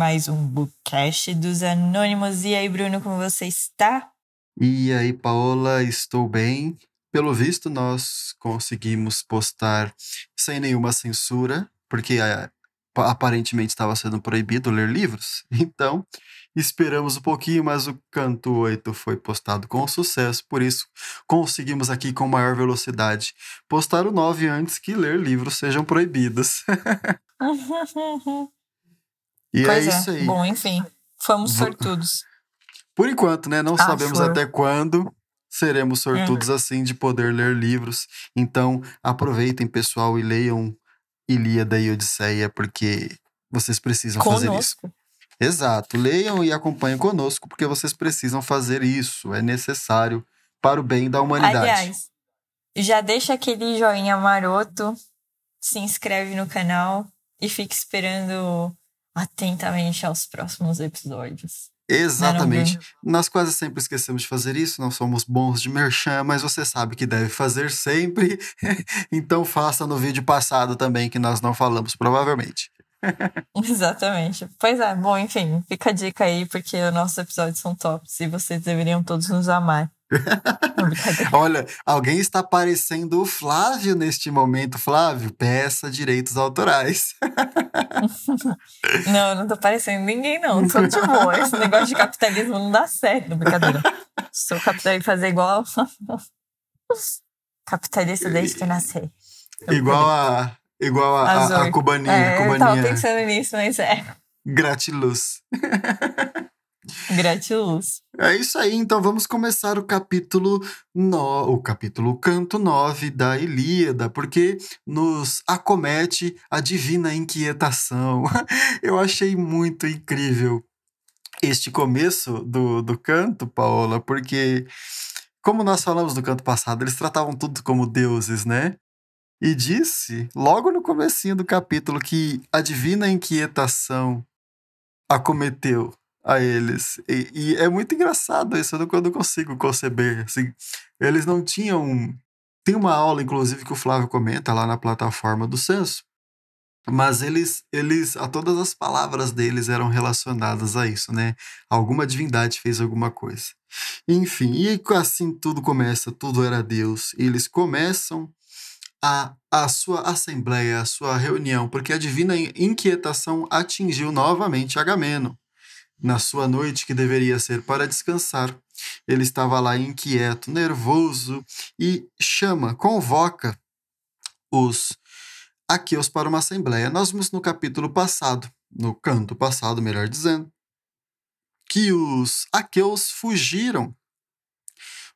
mais um Bookcast dos Anônimos. E aí, Bruno, como você está? E aí, Paola, estou bem. Pelo visto, nós conseguimos postar sem nenhuma censura, porque é, aparentemente estava sendo proibido ler livros. Então, esperamos um pouquinho, mas o canto 8 foi postado com sucesso, por isso conseguimos aqui com maior velocidade postar o 9 antes que ler livros sejam proibidos. e é pois é, é isso aí. Bom, enfim, fomos sortudos. Por enquanto, né? Não ah, sabemos for. até quando seremos sortudos uhum. assim de poder ler livros. Então, aproveitem, pessoal, e leiam Ilíada e Odisseia, porque vocês precisam Conosco. fazer isso. Exato. Leiam e acompanhem conosco, porque vocês precisam fazer isso. É necessário para o bem da humanidade. Aliás, já deixa aquele joinha maroto, se inscreve no canal e fique esperando atentamente aos próximos episódios. Exatamente. Nós quase sempre esquecemos de fazer isso, não somos bons de merchan, mas você sabe que deve fazer sempre. então faça no vídeo passado também, que nós não falamos, provavelmente. Exatamente. Pois é, bom, enfim, fica a dica aí, porque os nossos episódios são tops e vocês deveriam todos nos amar. Olha, alguém está parecendo o Flávio neste momento. Flávio, peça direitos autorais. não, não tô parecendo ninguém, não. Tô de boa. Esse negócio de capitalismo não dá certo, brincadeira. Sou capitalista fazer igual. Capitalista desde que eu nasci. igual a. Igual a, a, a cubaninha. É, cubaninha. Eu tava pensando nisso, mas é. Gratiluz. Gratiluz. É isso aí, então vamos começar o capítulo no, o capítulo canto 9 da Ilíada, porque nos acomete a divina inquietação. Eu achei muito incrível este começo do, do canto, Paola, porque como nós falamos no canto passado, eles tratavam tudo como deuses, né? E disse, logo no comecinho do capítulo, que a divina inquietação acometeu a eles. E, e, é muito engraçado isso, eu não, consigo conceber. Assim, eles não tinham. Tem uma aula, inclusive, que o Flávio comenta lá na plataforma do censo. Mas eles, eles, a todas as palavras deles eram relacionadas a isso, né? Alguma divindade fez alguma coisa. Enfim, e assim tudo começa, tudo era Deus. E eles começam a, a sua assembleia, a sua reunião, porque a divina inquietação atingiu novamente Agamemnon na sua noite que deveria ser para descansar. Ele estava lá inquieto, nervoso e chama, convoca os aqueus para uma assembleia. Nós vimos no capítulo passado, no canto passado, melhor dizendo, que os aqueus fugiram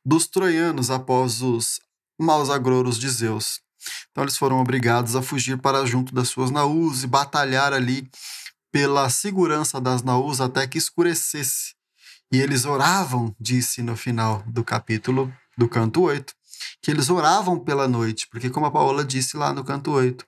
dos troianos após os maus agroros de Zeus. Então eles foram obrigados a fugir para junto das suas naus e batalhar ali pela segurança das naus até que escurecesse. E eles oravam, disse no final do capítulo do canto 8, que eles oravam pela noite, porque como a Paola disse lá no canto 8,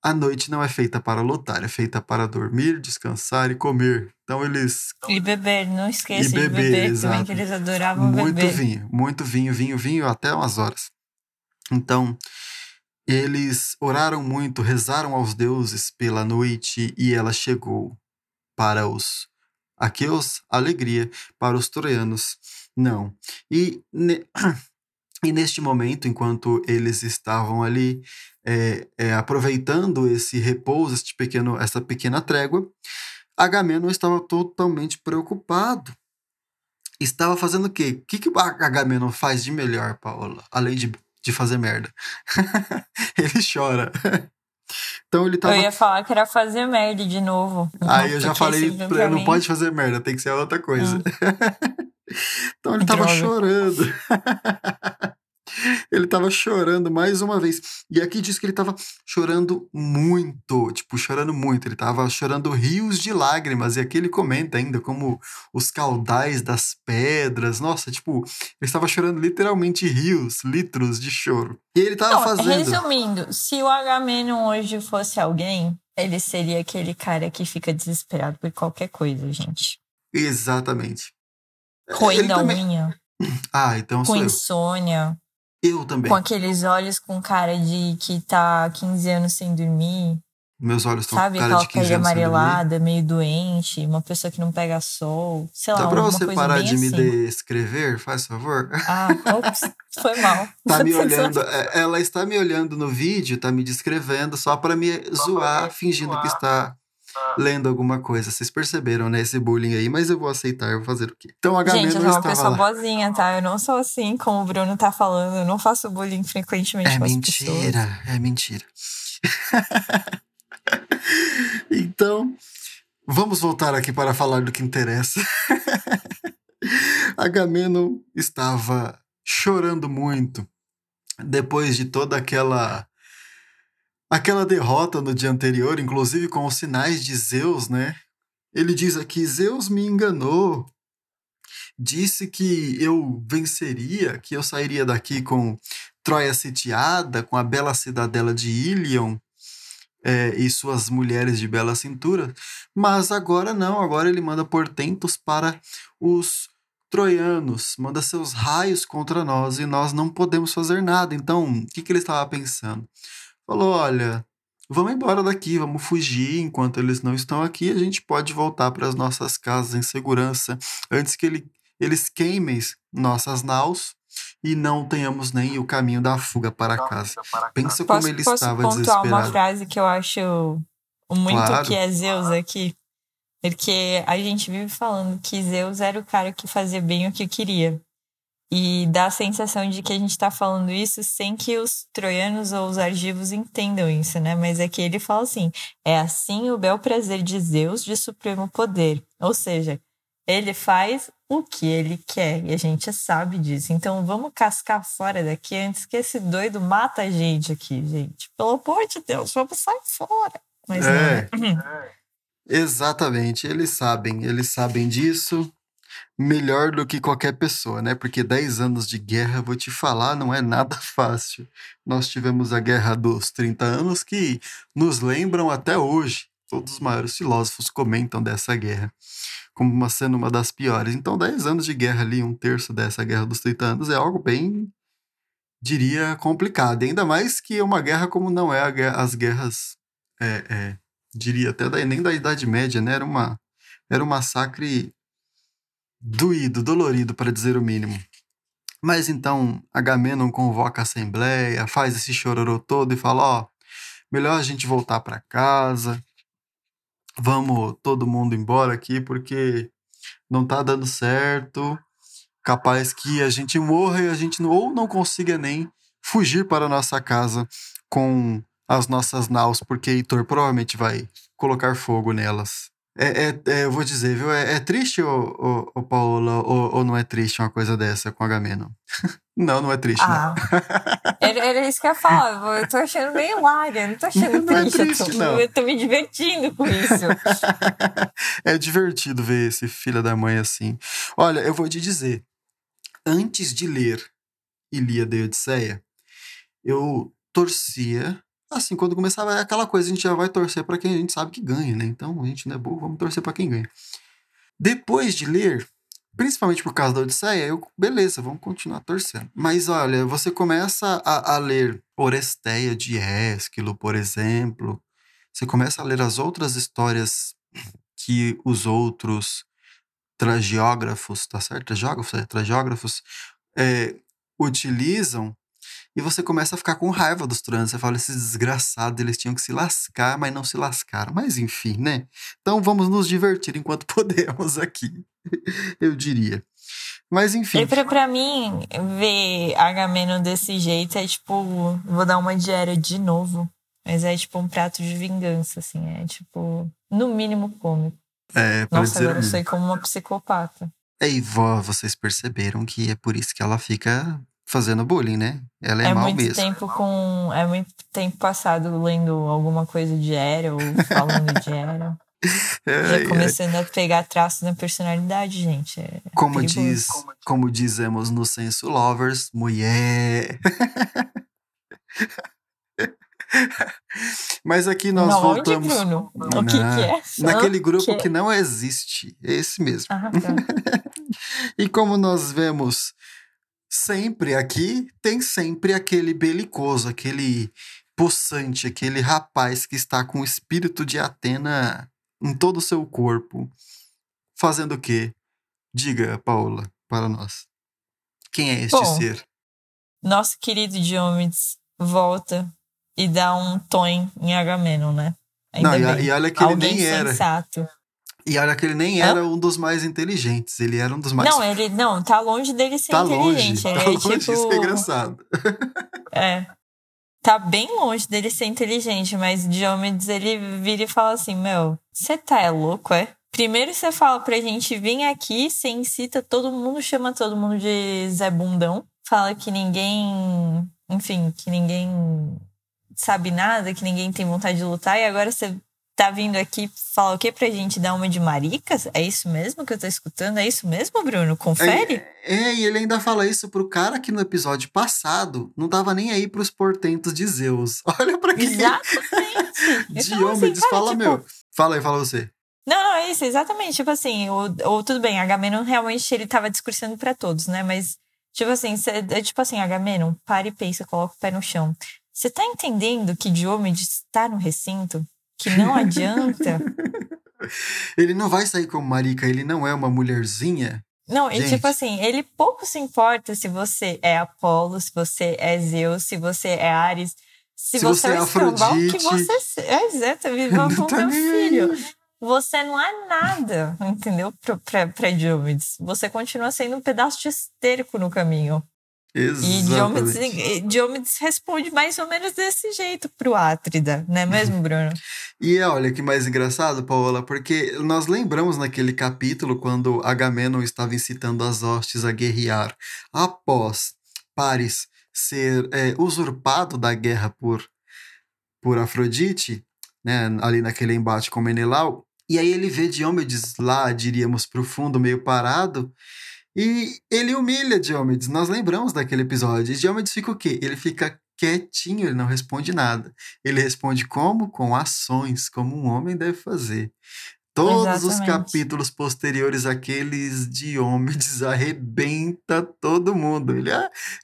a noite não é feita para lutar, é feita para dormir, descansar e comer. Então eles. E beber, não esqueça de beber, beber também, que eles adoravam muito beber. Muito vinho, muito vinho, vinho, vinho, até umas horas. Então, eles oraram muito, rezaram aos deuses pela noite e ela chegou para os aqueus, alegria, para os troianos, não. E, ne, e neste momento, enquanto eles estavam ali é, é, aproveitando esse repouso, este pequeno, essa pequena trégua, Agamenon estava totalmente preocupado. Estava fazendo o quê? O que, que Agamenon faz de melhor, Paola? Além de de fazer merda. ele chora. Então ele tava... Eu ia falar que era fazer merda de novo. Aí eu já falei, pra, não pode fazer merda, tem que ser outra coisa. Hum. então ele tava Droga. chorando. ele tava chorando mais uma vez. E aqui diz que ele tava chorando muito, tipo, chorando muito. Ele tava chorando rios de lágrimas. E aqui ele comenta ainda como os caudais das pedras. Nossa, tipo, ele estava chorando literalmente rios, litros de choro. E ele tava Não, fazendo. Resumindo, se o Agamenon hoje fosse alguém, ele seria aquele cara que fica desesperado por qualquer coisa, gente. Exatamente. Roendo a unha. Ah, então Com insônia. Eu também. Com aqueles olhos com cara de que tá 15 anos sem dormir. Meus olhos estão Sabe com cara aquela de pele 15 anos sem dormir. amarelada, meio doente, uma pessoa que não pega sol, sei lá, Dá pra você coisa parar de me assim. descrever, faz favor? Ah, ops, foi mal. Tá me olhando, é, ela está me olhando no vídeo, tá me descrevendo só pra me zoar, fingindo que está lendo alguma coisa. Vocês perceberam, né, esse bullying aí, mas eu vou aceitar, eu vou fazer o quê? Então a Gente, eu sou uma pessoa lá. boazinha, tá? Eu não sou assim, como o Bruno tá falando. Eu não faço bullying frequentemente É as pessoas. mentira, é mentira. então, vamos voltar aqui para falar do que interessa. Agamemnon estava chorando muito depois de toda aquela aquela derrota no dia anterior, inclusive com os sinais de Zeus, né? Ele diz aqui: Zeus me enganou. Disse que eu venceria, que eu sairia daqui com Troia sitiada, com a bela cidadela de Ilion é, e suas mulheres de bela cintura. Mas agora não, agora ele manda portentos para os troianos, manda seus raios contra nós e nós não podemos fazer nada. Então, o que, que ele estava pensando? Falou: olha, vamos embora daqui, vamos fugir enquanto eles não estão aqui. A gente pode voltar para as nossas casas em segurança antes que ele, eles queimem nossas naus e não tenhamos nem o caminho da fuga para casa. Pensa como Posso, ele posso estava pontuar uma desesperado. frase que eu acho muito Claro. que é Zeus aqui? Porque a gente vive falando que Zeus era o cara que fazia bem o que queria. E dá a sensação de que a gente tá falando isso sem que os troianos ou os argivos entendam isso, né? Mas é que ele fala assim: é assim o bel prazer de Zeus de supremo poder. Ou seja, ele faz o que ele quer e a gente sabe disso. Então vamos cascar fora daqui antes que esse doido mata a gente aqui, gente. Pelo amor de Deus, vamos sair fora. Mas É. não. né? Exatamente, eles sabem, eles sabem disso melhor do que qualquer pessoa, né? Porque 10 anos de guerra, vou te falar, não é nada fácil. Nós tivemos a Guerra dos 30 anos que nos lembram até hoje. Todos os maiores filósofos comentam dessa guerra como uma, sendo uma das piores. Então, 10 anos de guerra ali, um terço dessa Guerra dos 30 anos, é algo bem, diria, complicado. Ainda mais que é uma guerra como não é as guerras é, é, diria até nem da Idade Média, né? Era, uma, era um massacre doído, dolorido, para dizer o mínimo. Mas então Agamenon convoca a assembleia, faz esse chororô todo e fala: ó, melhor a gente voltar para casa, vamos todo mundo embora aqui porque não tá dando certo. Capaz que a gente morra e a gente não, ou não consiga nem fugir para a nossa casa com as nossas naus, porque Heitor provavelmente vai colocar fogo nelas. É, é- é, eu vou dizer, viu? É, é triste, ô, ô, ô Paola, ou, ou não é triste uma coisa dessa com Agamenon? não, não é triste, Ah, era, era isso que eu ia falar. Eu tô achando meio hilária, não tô achando Não é triste. eu, triste, tô, não. eu tô me divertindo com isso. não. é divertido ver esse filho da mãe assim. Olha, eu vou te dizer, antes de ler Ilíada e Odisseia, eu torcia. Assim, quando começava é aquela coisa, a gente já vai torcer para quem a gente sabe que ganha, né? Então, a gente não é burro, vamos torcer para quem ganha. Depois de ler, principalmente por causa da Odisseia, eu, beleza, vamos continuar torcendo. Mas olha, você começa a, a ler Oresteia de Ésquilo, por exemplo. Você começa a ler as outras histórias que os outros tragiógrafos, tá certo? Tragiógrafos, é, tragiógrafos é, utilizam e você começa a ficar com raiva dos troianos. Você fala, esses desgraçados, eles tinham que se lascar, mas não se lascaram. Mas enfim, né? Então vamos nos divertir enquanto podemos aqui, eu diria. Mas enfim, E pra, pra mim, ver Agamemnon desse jeito é tipo, vou dar uma diária de novo. Mas é tipo um prato de vingança, assim. É tipo, no mínimo cômico. é, Nossa, agora eu sei como uma psicopata. E vó, vocês perceberam que é por isso que ela fica fazendo bullying, né? Ela é, É, mal muito mesmo. tempo com. É muito tempo passado lendo alguma coisa de Era ou falando de Era. Ai, Já ai. começando a pegar traços na personalidade, gente. É Como perigoso. diz, como dizemos no Senso Lovers, mulher. Mas aqui nós Não, onde, voltamos Bruno? O que, Na- que é? naquele grupo Que? que não existe, esse mesmo. Ah, tá. E como nós vemos sempre aqui, tem sempre aquele belicoso, aquele possante, aquele rapaz que está com o espírito de Atena em todo o seu corpo, fazendo o quê? Diga, Paula, para nós. Quem é este Bom, ser? Nosso querido Diomedes volta e dá um tom em Agamenon, né? Ainda Não, e, bem. e olha que ele Alguém nem era. E olha que ele nem Hã? era um dos mais inteligentes. Ele era um dos mais. Não, ele não, tá longe dele ser tá longe. inteligente. Tá ele é longe, tipo. isso que é engraçado. É. Tá bem longe dele ser inteligente, mas Diomedes ele vira e fala assim: Meu, você tá é louco, é? Primeiro você fala pra gente vir aqui, você incita todo mundo, chama todo mundo de Zé Bundão, fala que ninguém, enfim, que ninguém sabe nada, que ninguém tem vontade de lutar, e agora você tá vindo aqui falar o quê pra gente dar uma de maricas? É isso mesmo que eu tô escutando? É isso mesmo, Bruno? Confere? É, é, e ele ainda fala isso pro cara que no episódio passado não tava nem aí pros portentos de Zeus. Olha pra que Exatamente. Então, Diomedes assim, fala, tipo, meu. Fala aí, fala você. Não, não, é isso, exatamente. Tipo assim, ou, ou tudo bem, Agamenon realmente ele tava discursando pra todos, né? Mas, tipo assim, cê, é tipo assim, Agamenon, para e pensa, coloca o pé no chão. Você tá entendendo que Diomedes está no recinto? Que não adianta? Ele não vai sair como marica, ele não é uma mulherzinha. Não, e tipo assim, ele pouco se importa se você é Apolo, se você é Zeus, se você é Ares, se, Se você, você é é escambau que você é exatamente, Não vamos tá meu filho. aí. Você não é nada, entendeu? Pra Diomedes. Você continua sendo um pedaço de esterco no caminho. E Diomedes, Exatamente. e Diomedes responde mais ou menos desse jeito pro Átrida, não é mesmo, Bruno? E olha que mais engraçado, Paola, porque nós lembramos naquele capítulo quando Agamenon estava incitando as hostes a guerrear após Paris ser é, usurpado da guerra por, por Afrodite, né, ali naquele embate com Menelau. E aí ele vê Diomedes lá, diríamos, profundo, meio parado, e ele humilha Diomedes. Nós lembramos daquele episódio. E Diomedes fica o quê? Ele fica quietinho, ele não responde nada. Ele responde como? Com ações, como um homem deve fazer. Todos os Exatamente. capítulos posteriores àqueles Diomedes arrebenta todo mundo. Ele,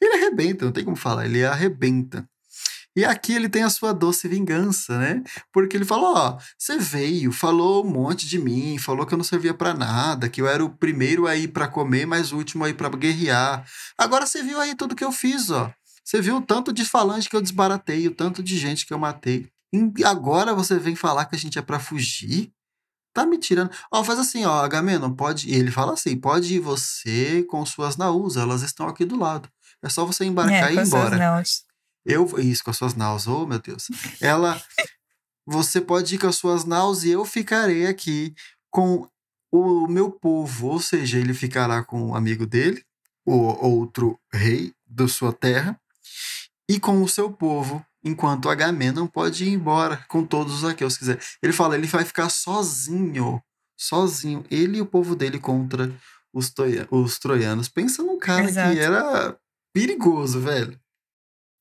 ele arrebenta, não tem como falar, ele arrebenta. E aqui ele tem a sua doce vingança, né? Porque ele falou: Ó, você veio, falou um monte de mim, falou que eu não servia pra nada, que eu era o primeiro a ir pra comer, mas o último a ir pra guerrear. Agora você viu aí tudo que eu fiz, ó. Você viu o tanto de falange que eu desbaratei, o tanto de gente que eu matei. E agora você vem falar que a gente é pra fugir? Tá me tirando. Ó, faz assim, ó, Agamenon, pode. E ele fala assim: pode ir você com suas naus, elas estão aqui do lado. É só você embarcar e ir embora. Eu, isso, com as suas naus, oh meu Deus. Ela, você pode ir com as suas naus e eu ficarei aqui com o meu povo, ou seja, ele ficará com o amigo dele, o outro rei da sua terra, e com o seu povo, enquanto Agamenon pode ir embora com todos os aqueus quiser. Ele fala, ele vai ficar sozinho, sozinho, ele e o povo dele contra os, os troianos. Pensa num cara Exato. que era perigoso, velho.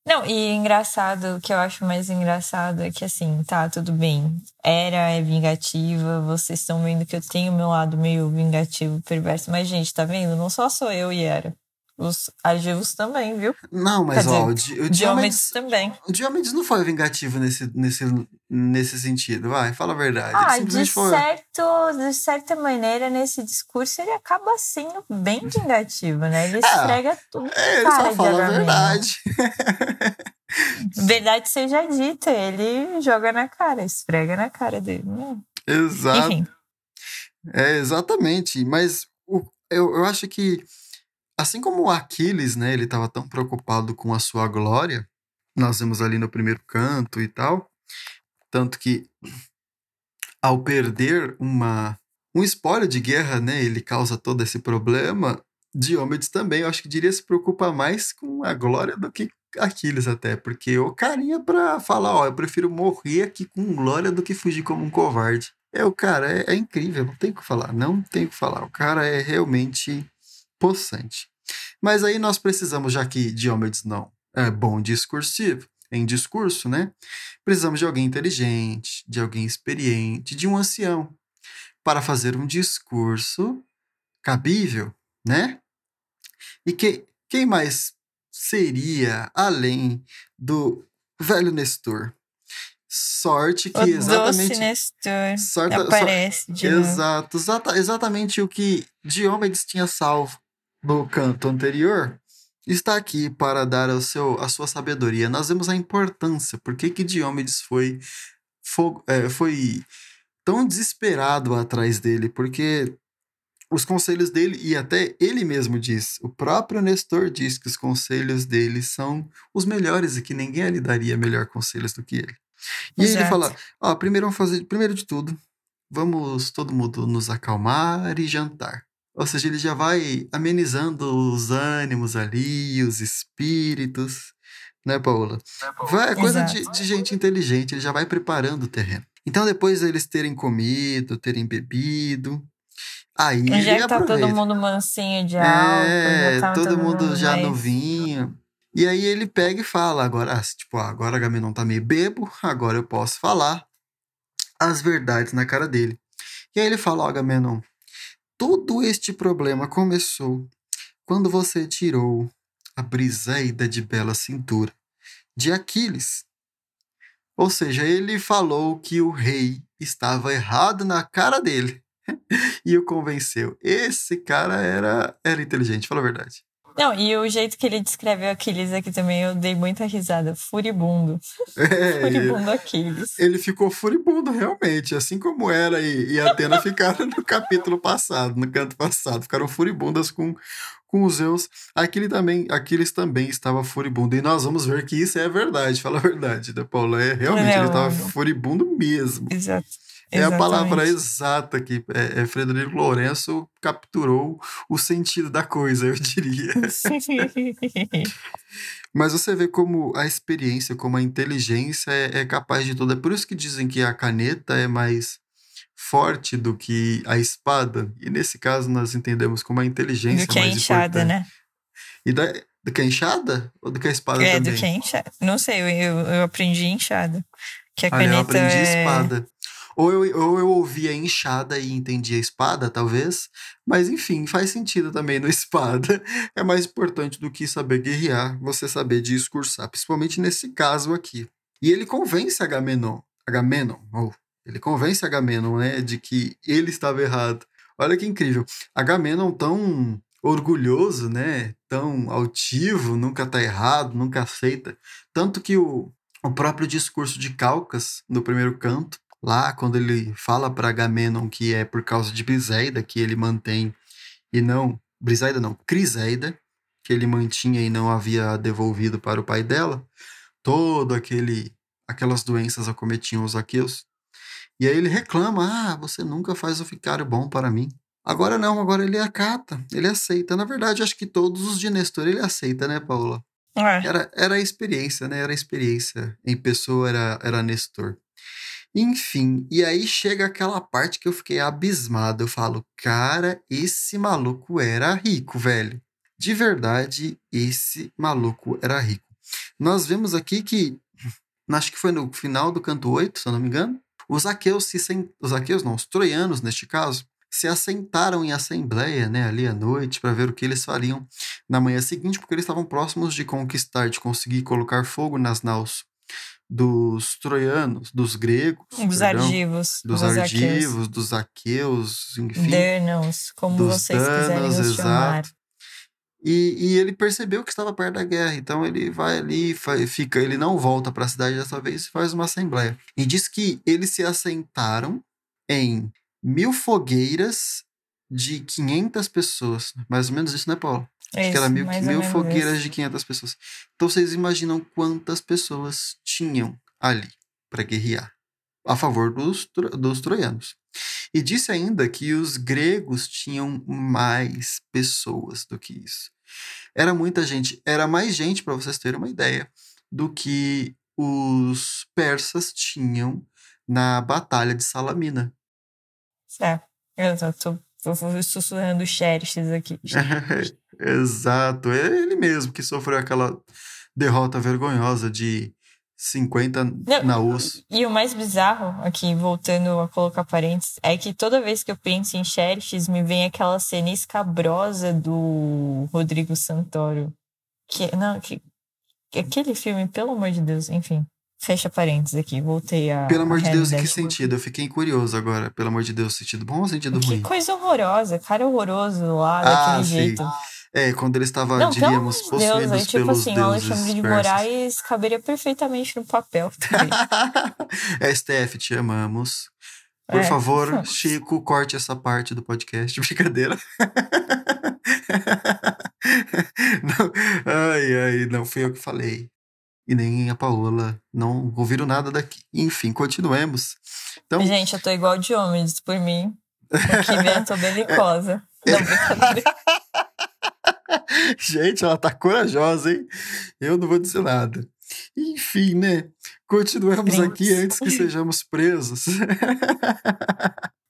Não, e engraçado, o que eu acho mais engraçado é que assim, tá, tudo bem. Era é vingativa, vocês estão vendo que eu tenho meu lado meio vingativo, perverso, mas, gente, tá vendo? Não só sou eu e era. Os agivos também, viu? Não, mas Quer ó, o, dizer, Di- o Diomedes também. o Diomedes não foi vingativo nesse, nesse, nesse sentido, vai, fala a verdade. Ah, de, foi. certo, de certa maneira, nesse discurso, ele acaba sendo bem vingativo, né? Ele esfrega tudo. É, ele só fala a verdade. Verdade seja dita, ele joga na cara, esfrega na cara dele. né? Exato. Enfim, É, exatamente. Mas o, eu, eu acho que, assim como Aquiles, né, ele estava tão preocupado com a sua glória, nós vemos ali no primeiro canto e tal, tanto que ao perder uma um espólio de guerra, né, ele causa todo esse problema. Diomedes também, eu acho que diria se preocupa mais com a glória do que Aquiles até, porque o carinha pra falar, ó, eu prefiro morrer aqui com glória do que fugir como um covarde. É, o cara é, é incrível, não tem o que falar, não tem o que falar. O cara é realmente possante. Mas aí nós precisamos, já que Diomedes não é bom discursivo, em discurso, né? Precisamos de alguém inteligente, de alguém experiente, de um ancião, para fazer um discurso cabível, né? E que, quem mais seria, além do velho Nestor. Sorte que O exatamente. doce Nestor sorte- aparece de novo. Exato, exata- exatamente o que Diomedes tinha salvo no canto anterior está aqui para dar ao seu, a sua sabedoria. Nós vemos a importância, por que que Diomedes foi, fo- é, foi tão desesperado atrás dele, porque os conselhos dele, e até ele mesmo diz, o próprio Nestor diz que os conselhos dele são os melhores e que ninguém lhe daria melhor conselhos do que ele. E aí ele Exato. fala, ó, primeiro vamos fazer, primeiro de tudo, vamos todo mundo nos acalmar e jantar. Ou seja, ele já vai amenizando os ânimos ali, os espíritos, né, Paola? Vai, é coisa de, de gente inteligente, ele já vai preparando o terreno. Então, depois deles terem comido, terem bebido, aí Já ele que tá todo aproveita. mundo mansinho de álcool, É, já tá todo mundo já mais- no vinho. E aí ele pega e fala, agora, ah, tipo, ah, agora Agamenon tá meio bebo, agora eu posso falar as verdades na cara dele. E aí ele fala, ó, Agamenon, todo este problema começou quando você tirou a briseida de bela cintura de Aquiles. Ou seja, ele falou que o rei estava errado na cara dele e o convenceu. Esse cara era, era inteligente, fala a verdade. Não, e o jeito que ele descreveu Aquiles aqui também, eu dei muita risada. Furibundo. É, Furibundo Aquiles. ele ficou furibundo, realmente, assim como era e, e Atena ficaram no capítulo passado, no canto passado, ficaram furibundas com, com os Zeus. Aquele também, Aquiles também estava furibundo, e nós vamos ver que isso é verdade, fala a verdade, da Paula. É, realmente, ele Não. estava furibundo mesmo. Exato. É a palavra Exatamente. exata que é, é Frederico Lourenço capturou o sentido da coisa, eu diria. Mas você vê como a experiência, como a inteligência é, é capaz de tudo. É por isso que dizem que a caneta é mais forte do que a espada. E nesse caso nós entendemos como a inteligência do que é a mais enxada, importante. né? E da, do que a enxada? Ou do que a espada É, também? do que a enxada. Não sei, eu, eu, eu aprendi enxada. Que a eu caneta aprendi é... espada. Ou eu, ou eu ouvia enxada e entendia espada, talvez. Mas enfim, faz sentido também no espada. É mais importante do que saber guerrear, você saber discursar, principalmente nesse caso aqui. E ele convence Agamenon. Agamenon, ou ele convence Agamenon, né, de que ele estava errado. Olha que incrível. Agamenon tão orgulhoso, né, tão altivo, nunca tá errado, nunca aceita. Tanto que o, o próprio discurso de Calcas, no primeiro canto, lá quando ele fala para Agamenon que é por causa de Briseida que ele mantém e não Briseida não, Criseida, que ele mantinha e não havia devolvido para o pai dela, todo aquele aquelas doenças acometiam os aqueus. E aí ele reclama: "Ah, você nunca faz o ficário bom para mim". Agora não, agora ele acata, ele aceita. Na verdade, acho que todos os de Nestor ele aceita, né, Paula? É. Era, era a experiência, né? Era a experiência. Em pessoa era, era Nestor. Enfim, e aí chega aquela parte que eu fiquei abismado. Eu falo, cara, esse maluco era rico, velho. De verdade, esse maluco era rico. Nós vemos aqui que, acho que foi no final do canto 8, se eu não me engano, os aqueus se os aqueus não, os troianos neste caso, se assentaram em assembleia, né, ali à noite, para ver o que eles fariam na manhã seguinte, porque eles estavam próximos de conquistar, de conseguir colocar fogo nas naus dos troianos, dos gregos, Dos perdão, argivos. dos aqueus. argivos, dos aqueus, enfim, Danos, como vocês quiserem danos, os chamar. exato. E, e ele percebeu que estava perto da guerra, então ele vai ali, fica, ele não volta para a cidade dessa vez e faz uma assembleia. E diz que eles se assentaram em mil fogueiras de 500 pessoas, mais ou menos isso, né, Paulo? Acho que era mil, mil fogueiras isso. de 500 pessoas. Então vocês imaginam quantas pessoas tinham ali para guerrear a favor dos, dos troianos. E disse ainda que os gregos tinham mais pessoas do que isso. Era muita gente, era mais gente, para vocês terem uma ideia, do que os persas tinham na Batalha de Salamina. É, eu tô sussurrando xerxes aqui. Exato, é ele mesmo que sofreu aquela derrota vergonhosa de 50 Não, naus. E o mais bizarro, aqui, voltando a colocar parênteses, é que toda vez que eu penso em Xerxes, me vem aquela cena escabrosa do Rodrigo Santoro. Que, não, que, aquele filme, pelo amor de Deus, enfim. Fecha parênteses aqui, voltei a. Pelo amor de Deus, em que sentido? Eu fiquei curioso agora. Pelo amor de Deus, sentido bom ou sentido Que ruim? coisa horrorosa, cara horroroso lá, Ah, daquele sim. jeito. É, quando ele estava, Não, pelo amor diríamos, de Deus, aí, tipo pelos assim, o deuses Alexandre de. Moraes caberia perfeitamente no papel. também. STF, te amamos. Por É. favor, Chico, corte essa parte do podcast. Brincadeira. Não, ai, ai, não fui eu que falei. E nem a Paola. Não ouviram nada daqui. Enfim, continuemos. Então, Gente, eu tô igual de homens, por mim. Aqui eu tô belicosa. Não, brincadeira. gente, ela tá corajosa, hein? Eu não vou dizer nada. Enfim, né? Continuemos aqui antes que sejamos presos.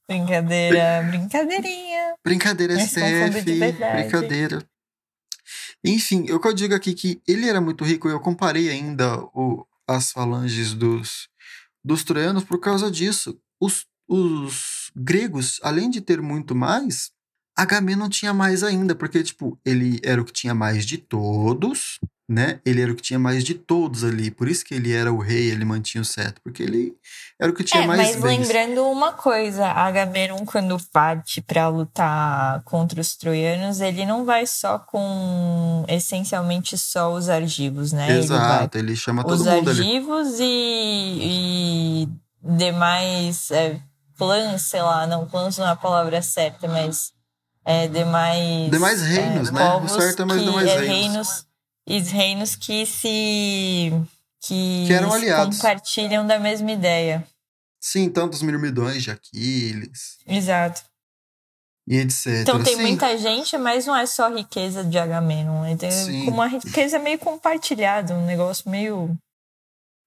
Brincadeira, brincadeirinha. Brincadeira, Mas. Brincadeira. Enfim, eu que eu digo aqui que ele era muito rico, eu comparei ainda o, as falanges dos, dos troianos por causa disso. Os, os gregos, além de ter muito mais, Agamenon tinha mais ainda, porque, tipo, ele era o que tinha mais de todos, né? Ele era o que tinha mais de todos ali. Por isso que ele era o rei, ele mantinha o cetro, porque ele era o que tinha É, mais mas bens. lembrando uma coisa, Agamenon quando parte pra lutar contra os troianos, ele não vai só com essencialmente só os argivos, né? Ele Exato, ele chama todo os mundo argivos e, e demais é, clãs, sei lá, não, clãs não é a palavra certa, mas é, demais. Demais reinos, é, né? O certo é mais demais é, reinos. E reinos que se. que, Que eram aliados. compartilham da mesma ideia. Sim, tantos mirmidões de Aquiles Exato. e etc. Então tem Sim, muita gente, mas não é só riqueza de Agamenon. É Sim. uma riqueza meio compartilhada, um negócio meio.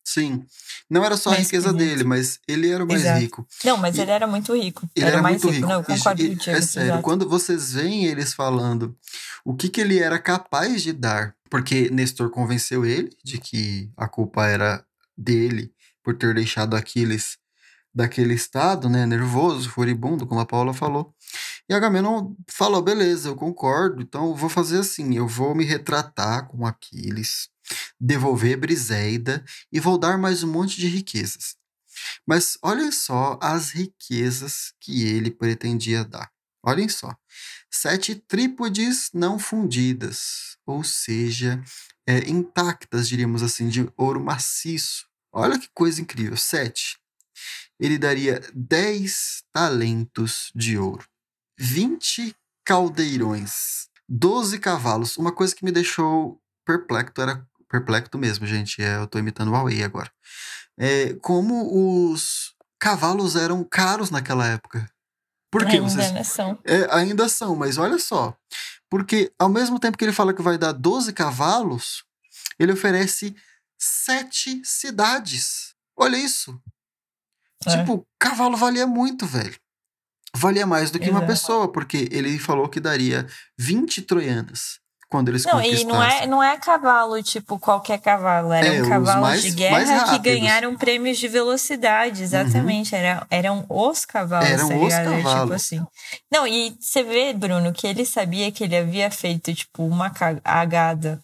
Sim. Não era só a riqueza dele, mas ele era o mais Exato. rico. Não, mas E- ele era muito rico. Ele era, era, mais muito rico. Não, eu concordo e- contigo. é sério, exato. quando vocês veem eles falando o que, que ele era capaz de dar, porque Nestor convenceu ele de que a culpa era dele por ter deixado Aquiles daquele estado, né, nervoso, furibundo, como a Paula falou. E Agamenon falou: beleza, eu concordo, então eu vou fazer assim: eu vou me retratar com Aquiles, devolver Briseida e vou dar mais um monte de riquezas. Mas olhem só as riquezas que ele pretendia dar. Olhem só. Sete trípodes não fundidas, ou seja, é, intactas, diríamos assim, de ouro maciço. Olha que coisa incrível. Sete. Ele daria 10 talentos de ouro, 20 caldeirões, 12 cavalos. Uma coisa que me deixou perplexo era perplexo mesmo, gente. É, eu tô imitando o Huawei agora. É, como os cavalos eram caros naquela época. Por que Ainda, vocês né, são. é, ainda são, mas olha só. Porque ao mesmo tempo que ele fala que vai dar 12 cavalos, ele oferece sete cidades. Olha isso. É. Tipo, cavalo valia muito, velho. Valia mais do que uma Exato. pessoa, porque ele falou que daria 20 troianas quando eles Não, e não é, não é cavalo, tipo, qualquer cavalo. Eram É, os cavalos mais- de guerra que. Uhum. ganharam prêmios de velocidade, exatamente. Era, eram os cavalos, Eram tá os Tipo cavalos. assim. Não, e você vê, Bruno, que ele sabia que ele havia feito, tipo, uma cagada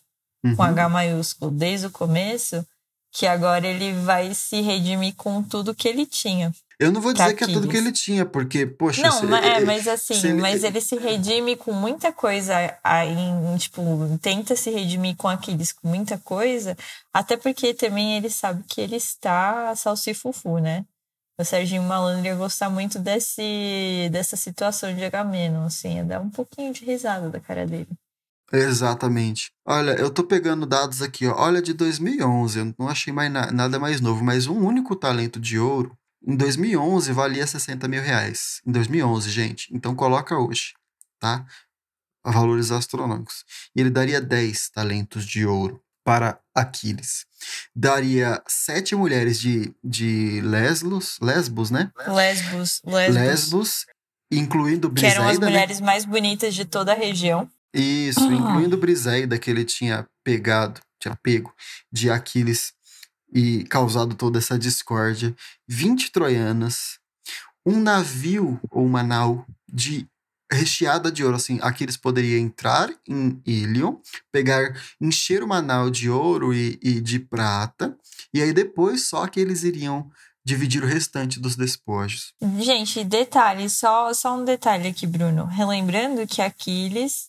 com Uhum. H maiúsculo desde o começo, que agora ele vai se redimir com tudo que ele tinha. Eu não vou dizer que é tudo que ele tinha, porque, poxa, Não, se- é, mas assim, se ele- mas ele se redime com muita coisa aí, tipo, tenta se redimir com Aquiles com muita coisa, até porque também ele sabe que ele está salsifufu, né? O Serginho Malandro ia gostar muito desse, dessa situação de Agamenon, assim, ia dar um pouquinho de risada da cara dele. Exatamente. Olha, eu tô pegando dados aqui, ó. Olha, de 2011, eu não achei mais na- nada mais novo, mas um único talento de ouro, em 2011, valia 60 mil reais. Em 2011, gente. Então coloca hoje, tá? A valores astronômicos. E ele daria 10 talentos de ouro para Aquiles. Daria sete mulheres de, de Lesbos, Lesbos, né? Lesbos, Lesbos, Lesbos, incluindo que eram as Briseida, né? mulheres mais bonitas de toda a região. Isso, Ah. incluindo Briseida, que ele tinha pegado, tinha pego de Aquiles e causado toda essa discórdia. 20 troianas, um navio ou uma nau de recheada de ouro, assim, Aquiles poderia entrar em Ilion, pegar, encher uma nau de ouro e, e de prata, e aí depois só que eles iriam dividir o restante dos despojos. Gente, detalhe, só, só um detalhe aqui, Bruno. Relembrando que Aquiles,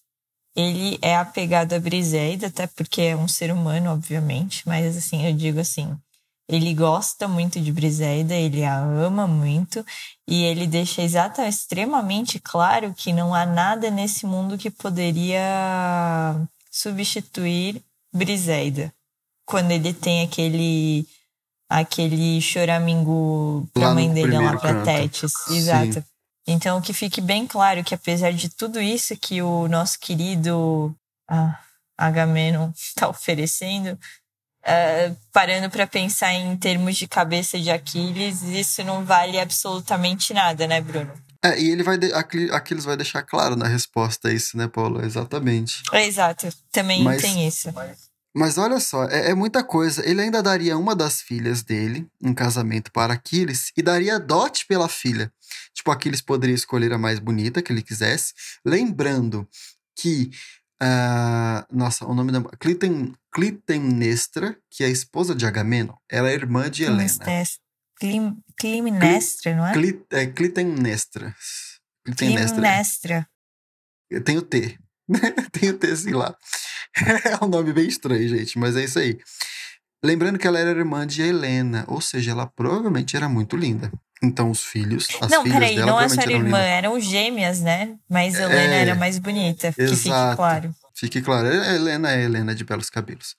ele é apegado a Briseida, até porque é um ser humano, obviamente, mas assim, eu digo assim, ele gosta muito de Briseida, ele a ama muito, e ele deixa exatamente, extremamente claro que não há nada nesse mundo que poderia substituir Briseida. Quando ele tem aquele aquele choramingo pra Lá mãe dele lá pra canto. Tétis. Sim. Então que fique bem claro que apesar de tudo isso que o nosso querido ah, Agamenon tá oferecendo, ah, parando pra pensar em termos de cabeça de Aquiles, isso não vale absolutamente nada, né, Bruno? É, e ele vai. De, Aqui- Aquiles vai deixar claro na resposta a isso, né, Paula? Exatamente. É, Exato, também Mas- tem isso. Mas olha só, é, é muita coisa. Ele ainda daria uma das filhas dele em casamento para Aquiles e daria dote pela filha. Tipo, Aquiles poderia escolher a mais bonita que ele quisesse. Lembrando que. ah, nossa, o nome da. Clitem, Clitemnestra, que é a esposa de Agamenon, ela é irmã de Helena. Clim, não é? Cli, é, Clitemnestra. Clitemnestra. Eu tenho T. tenho T, sei lá. é um nome bem estranho, gente, mas é isso aí. Lembrando que ela era irmã de Helena, ou seja, ela provavelmente era muito linda. Então, os filhos, as não, filhas peraí, dela não é só irmã, eram gêmeas, né? Mas Helena É, era mais bonita, que fique claro. Fique claro, a Helena é Helena de belos cabelos.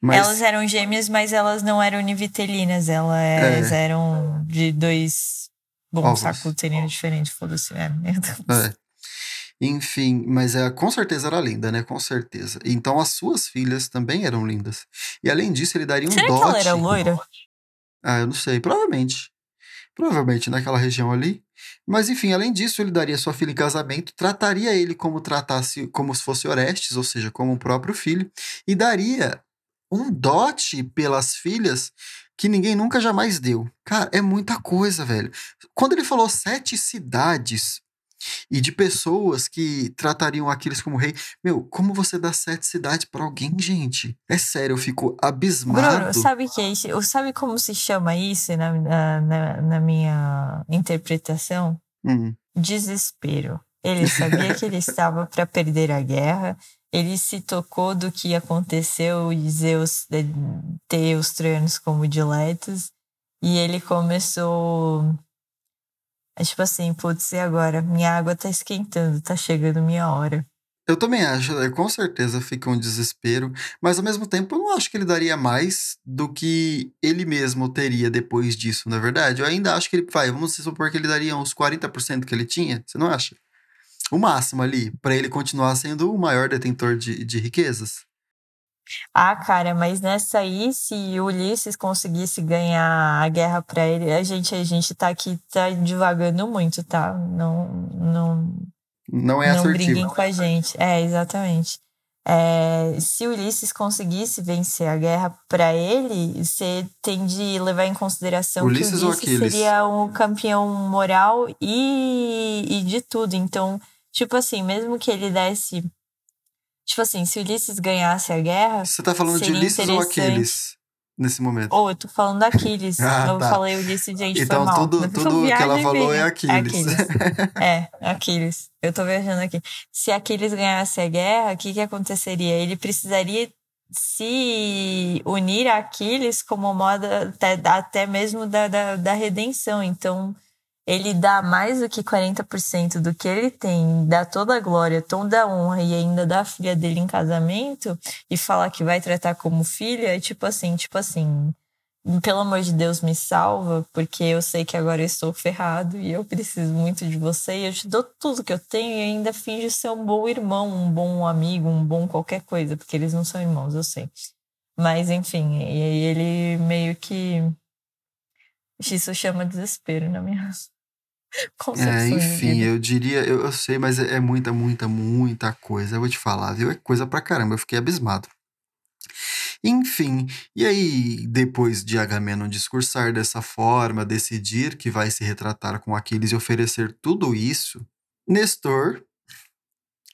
Mas, Elas eram gêmeas, mas elas não eram univitelinas, elas eram de dois. Bom, Ovos. saco uterino diferente, foda-se. É, meu Deus. é. Enfim, mas é, com certeza era linda, né? Com certeza. Então, as suas filhas também eram lindas. E além disso, ele daria um Será dote. que ela era loira? Ah, eu não sei. Provavelmente. Provavelmente naquela região ali. Mas enfim, além disso, ele daria sua filha em casamento, trataria ele como tratasse como se fosse Orestes, ou seja, como o próprio filho, e daria um dote pelas filhas que ninguém nunca jamais deu. Cara, é muita coisa, velho. Quando ele falou sete cidades e de pessoas que tratariam Aquiles como rei, meu, como você dá sete cidades pra alguém, gente? É sério, eu fico abismado. Bruno, sabe que? Sabe como se chama isso na, na, na- minha interpretação? Hum. Desespero. Ele sabia que ele estava para perder a guerra. Ele se tocou do que aconteceu e Zeus de- ter os troianos como diletos. E ele começou. É Tipo assim, putz, e agora? Minha água tá esquentando, tá chegando minha hora. Eu também acho, né? com certeza fica um desespero, mas ao mesmo tempo eu não acho que ele daria mais do que ele mesmo teria depois disso, na é verdade. Eu ainda acho que ele, vai, vamos supor que ele daria uns 40% que ele tinha, você não acha? O máximo ali, pra ele continuar sendo o maior detentor de, de riquezas. Ah, cara, mas nessa aí, se Ulisses conseguisse ganhar a guerra pra ele, a gente, a gente tá aqui, tá divagando muito, tá? Não, não, Não é não assertivo. briguem com a gente. É, exatamente. É, se Ulisses conseguisse vencer a guerra pra ele, você tem de levar em consideração Ulisses que Ulisses seria um campeão moral e, e de tudo. Então, tipo assim, mesmo que ele desse. Tipo assim, se Ulisses ganhasse a guerra, Você tá falando de Ulisses ou. Aquiles nesse momento? ou eu tô falando Aquiles. Ah, eu tá. falei Ulisses, gente, Então, foi mal. tudo- Eu tô tudo que ela falou é minha. Aquiles. É, Aquiles. Eu tô viajando aqui. Se Aquiles ganhasse a guerra, o que que aconteceria? Ele precisaria se unir a Aquiles como modo até, até mesmo da, da, da redenção. Então, ele dá mais do que 40% do que ele tem, dá toda a glória, toda a honra e ainda dá a filha dele em casamento e falar que vai tratar como filha, é tipo assim, tipo assim, pelo amor de Deus, me salva, porque eu sei que agora eu estou ferrado e eu preciso muito de você e eu te dou tudo que eu tenho e ainda finge ser um bom irmão, um bom amigo, um bom qualquer coisa, porque eles não são irmãos, eu sei. Mas enfim, e ele meio que. Isso chama desespero na minha. É, enfim, eu diria, eu, eu sei, mas é, é muita, muita, muita coisa. Eu vou te falar, viu? É coisa pra caramba, eu fiquei abismado. Enfim, e aí, depois de Agamenon discursar dessa forma, decidir que vai se retratar com Aquiles e oferecer tudo isso, Nestor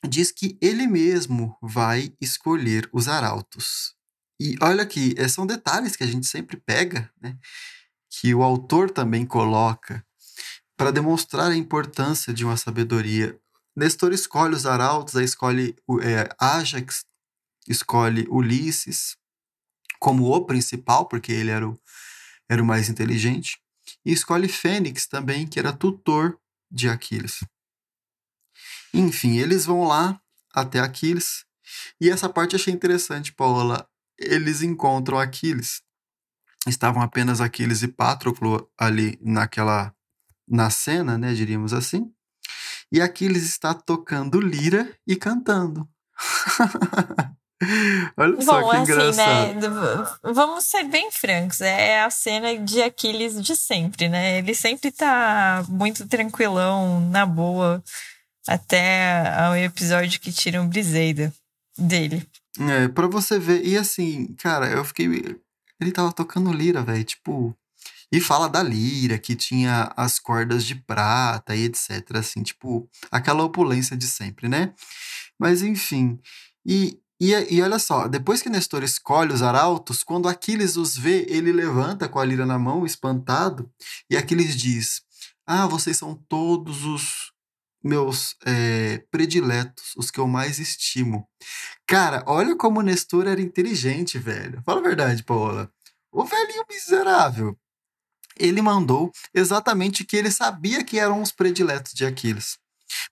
diz que ele mesmo vai escolher os arautos. E olha aqui, eh, são detalhes que a gente sempre pega, né? Que o autor também coloca para demonstrar a importância de uma sabedoria. Nestor escolhe os arautos, escolhe é, Ajax, escolhe Ulisses como o principal, porque ele era o, era o mais inteligente, e escolhe Fênix também, que era tutor de Aquiles. Enfim, eles vão lá até Aquiles, e essa parte eu achei interessante, Paula. Eles encontram Aquiles. Estavam apenas Aquiles e Patroclo ali naquela na cena, né, diríamos assim. E Aquiles está tocando lira e cantando. Olha só Bom, que assim, engraçado. Né, vamos ser bem francos, é a cena de Aquiles de sempre, né? Ele sempre tá muito tranquilão, na boa, até o episódio que tiram Briseida dele. É, pra você ver. E assim, cara, eu fiquei. Ele tava tocando lira, velho. Tipo. E fala da lira, que tinha as cordas de prata e etc. Assim, tipo, aquela opulência de sempre, né? Mas enfim. E, e, e olha só, depois que Nestor escolhe os arautos, quando Aquiles os vê, ele levanta com a lira na mão, espantado, e Aquiles diz: Ah, vocês são todos os meus é, prediletos, os que eu mais estimo. Cara, olha como Nestor era inteligente, velho. Fala a verdade, Paola. O velhinho miserável. Ele mandou exatamente que ele sabia que eram os prediletos de Aquiles,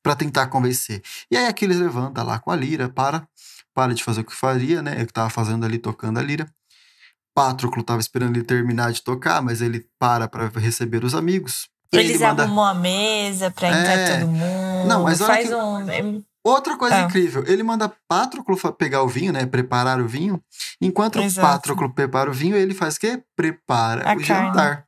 para tentar convencer. E aí Aquiles levanta lá com a lira para para de fazer o que faria, né? Ele estava fazendo ali, tocando a lira. Patroclo estava esperando ele terminar de tocar, mas ele para para receber os amigos. Eles ele manda... arrumam a mesa para entrar é... todo mundo. Não, mas faz que... um. Outra coisa ah. incrível, ele manda Patroclo pegar o vinho, né? Preparar o vinho. Enquanto Exato. Patroclo prepara o vinho, ele faz o quê? Prepara a o carne. jantar.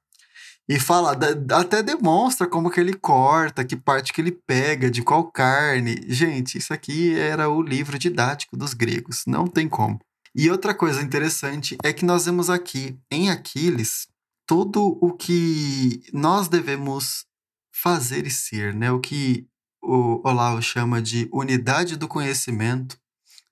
E fala, até demonstra como que ele corta, que parte que ele pega, de qual carne. Gente, isso aqui era o livro didático dos gregos, não tem como. E outra coisa interessante é que nós vemos aqui em Aquiles tudo o que nós devemos fazer e ser, né? O que o Olavo chama de unidade do conhecimento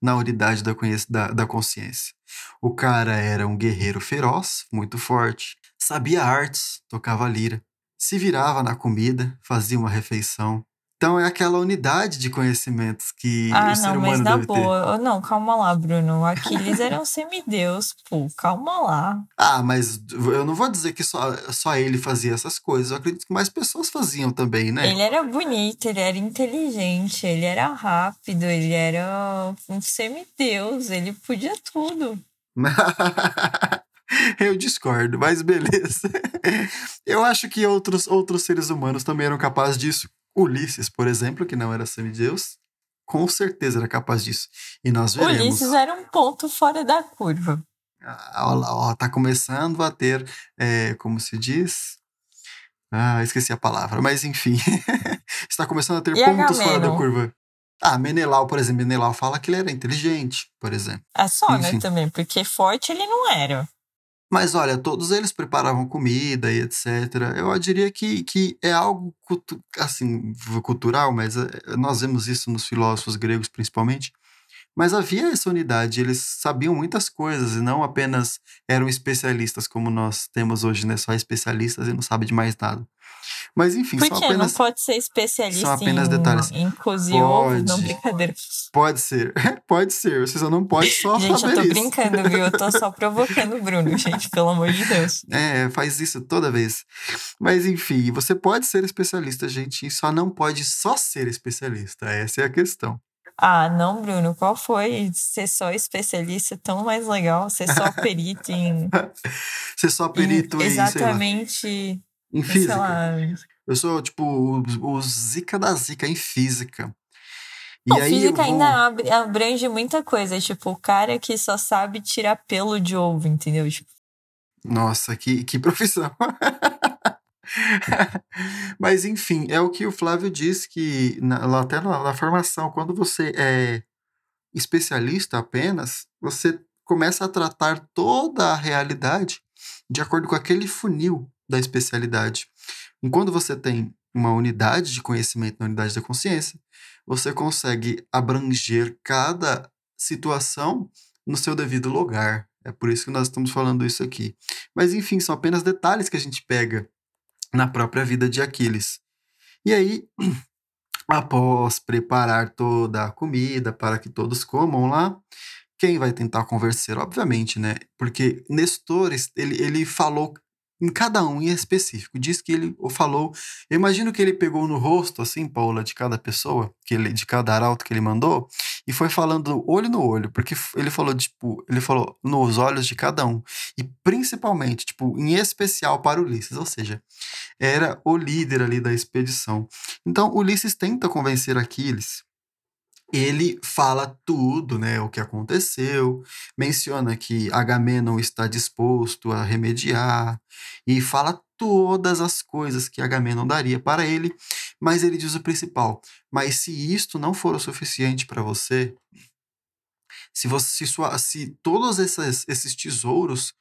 na unidade da, da, da consciência. O cara era um guerreiro feroz, muito forte, sabia artes, tocava lira, se virava na comida, fazia uma refeição. Então é aquela unidade de conhecimentos que ah, o ser não, humano mas na deve boa. Ter. Não, calma lá, Bruno. Aquiles era um semideus, pô, calma lá. Ah, mas eu não vou dizer que só, só ele fazia essas coisas. Eu acredito que mais pessoas faziam também, né? Ele era bonito, ele era inteligente, ele era rápido, ele era um semideus, ele podia tudo. Eu discordo, mas beleza. Eu acho que outros, outros seres humanos também eram capazes disso. Ulisses, por exemplo, que não era semideus, com certeza era capaz disso. E nós veremos. Ulisses era um ponto fora da curva. Ah, ó, ó, tá começando a ter, é, como se diz? Ah, esqueci a palavra, mas enfim. Está começando a ter e pontos fora da curva. Ah, Menelau, por exemplo, Menelau fala que ele era inteligente, por exemplo. É só, enfim. né, também, porque forte ele não era. Mas olha, todos eles preparavam comida e etc. Eu diria que, que é algo assim, cultural, mas eh, nós vemos isso nos filósofos gregos principalmente. Mas havia essa unidade, eles sabiam muitas coisas e não apenas eram especialistas como nós temos hoje, né? Só especialistas e não sabe de mais nada. Mas enfim, Por são apenas. Não pode ser especialista são apenas em, detalhes. em cozir pode, não brincadeira. Pode ser, pode ser. Você só não pode só Gente, eu tô isso. brincando, viu? Eu tô só provocando o Bruno, gente, pelo amor de Deus. É, faz isso toda vez. Mas enfim, você pode ser especialista, gente, e só não pode só ser especialista. Essa é a questão. Ah, não, Bruno, qual foi ser só especialista tão mais legal? Ser só perito em. ser só perito em. Exatamente. Em física. Eu sou, tipo, o, o zica da zica em física. E aí física vou... ainda abrange muita coisa. Tipo, o cara que só sabe tirar pelo de ovo, entendeu? Tipo... Nossa, que, que profissão. Mas, enfim, é o que o Flávio disse que, na, até na, na formação, quando você é especialista apenas, você começa a tratar toda a realidade de acordo com aquele funil da especialidade. Enquanto você tem uma unidade de conhecimento na unidade da consciência, você consegue abranger cada situação no seu devido lugar. É por isso que nós estamos falando isso aqui. Mas enfim, são apenas detalhes que a gente pega na própria vida de Aquiles. E aí, após preparar toda a comida para que todos comam lá, quem vai tentar convencer? Obviamente, né? Porque Nestor, ele, ele falou em cada um em específico. Diz que ele falou. Eu imagino que ele pegou no rosto, assim, Paula, de cada pessoa, que ele, de cada arauto que ele mandou, e foi falando olho no olho, porque ele falou, tipo, ele falou nos olhos de cada um. E principalmente, tipo, em especial para Ulisses, ou seja, era o líder ali da expedição. Então, Ulisses tenta convencer Aquiles ele fala tudo, né, o que aconteceu, menciona que Agamenon está disposto a remediar e fala todas as coisas que Agamenon daria para ele, mas ele diz o principal: mas se isto não for o suficiente para você, se você se, sua, se todos esses, esses tesouros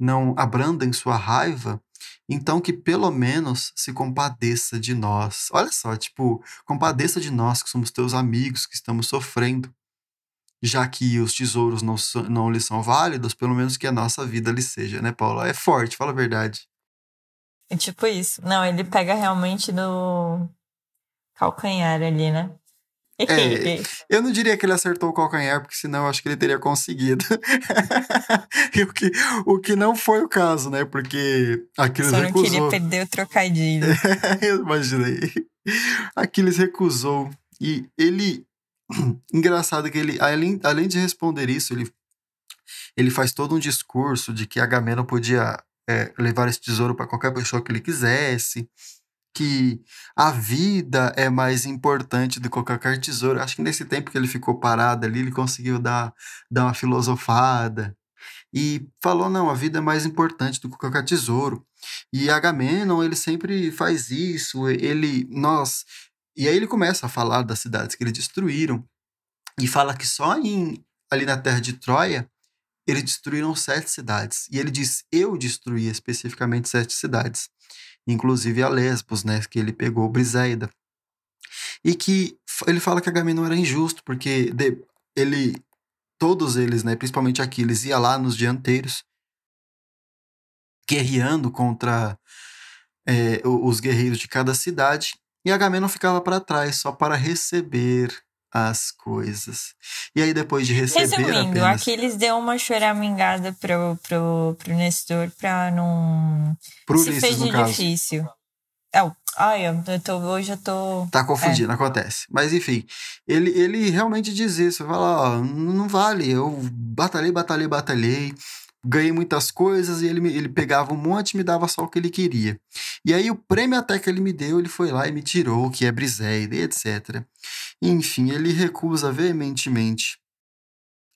não abrandem sua raiva, então que pelo menos se compadeça de nós. Olha só, tipo, compadeça de nós que somos teus amigos, que estamos sofrendo. Já que os tesouros não, não lhe são válidos, pelo menos que a nossa vida lhe seja, né, Paula? É forte, fala a verdade. É tipo isso. Não, ele pega realmente no calcanhar ali, né? É, eu não diria que ele acertou o calcanhar, porque senão eu acho que ele teria conseguido. o, que, o que não foi o caso, né? Porque Aquiles Só não recusou. queria perder o trocadilho. eu imaginei. Aquiles recusou. E ele. Engraçado que ele, além, além de responder isso, ele, ele faz todo um discurso de que Agamemnon podia é, levar esse tesouro para qualquer pessoa que ele quisesse que a vida é mais importante do que qualquer tesouro. Acho que nesse tempo que ele ficou parado ali, ele conseguiu dar, dar uma filosofada e falou: não, a vida é mais importante do que qualquer tesouro. E Agamenon, ele sempre faz isso, ele, nós. E aí ele começa a falar das cidades que eles destruíram e fala que só em, ali na terra de Troia eles destruíram sete cidades. E ele diz: eu destruí especificamente sete cidades inclusive a Lesbos, né, que ele pegou Briseida. E que ele fala que Agamenon era injusto, porque de, ele, todos eles, né, principalmente Aquiles, ia lá nos dianteiros, guerreando contra é, os guerreiros de cada cidade, e Agamenon ficava para trás só para receber as coisas. E aí, depois de receber. Resumindo, apenas... Aquiles deu uma choramingada pro, pro, pro Nestor pra não. Pro se Ulisses, fez no caso. difícil. É, ai, eu tô, hoje eu tô. Tá confundindo, é. acontece. Mas enfim, ele, ele realmente diz isso. Fala, ó, não vale. Eu batalhei, batalhei, batalhei ganhei muitas coisas e ele, ele pegava um monte e me dava só o que ele queria. E aí o prêmio até que ele me deu, ele foi lá e me tirou, que é Briseida, etc. Enfim, ele recusa veementemente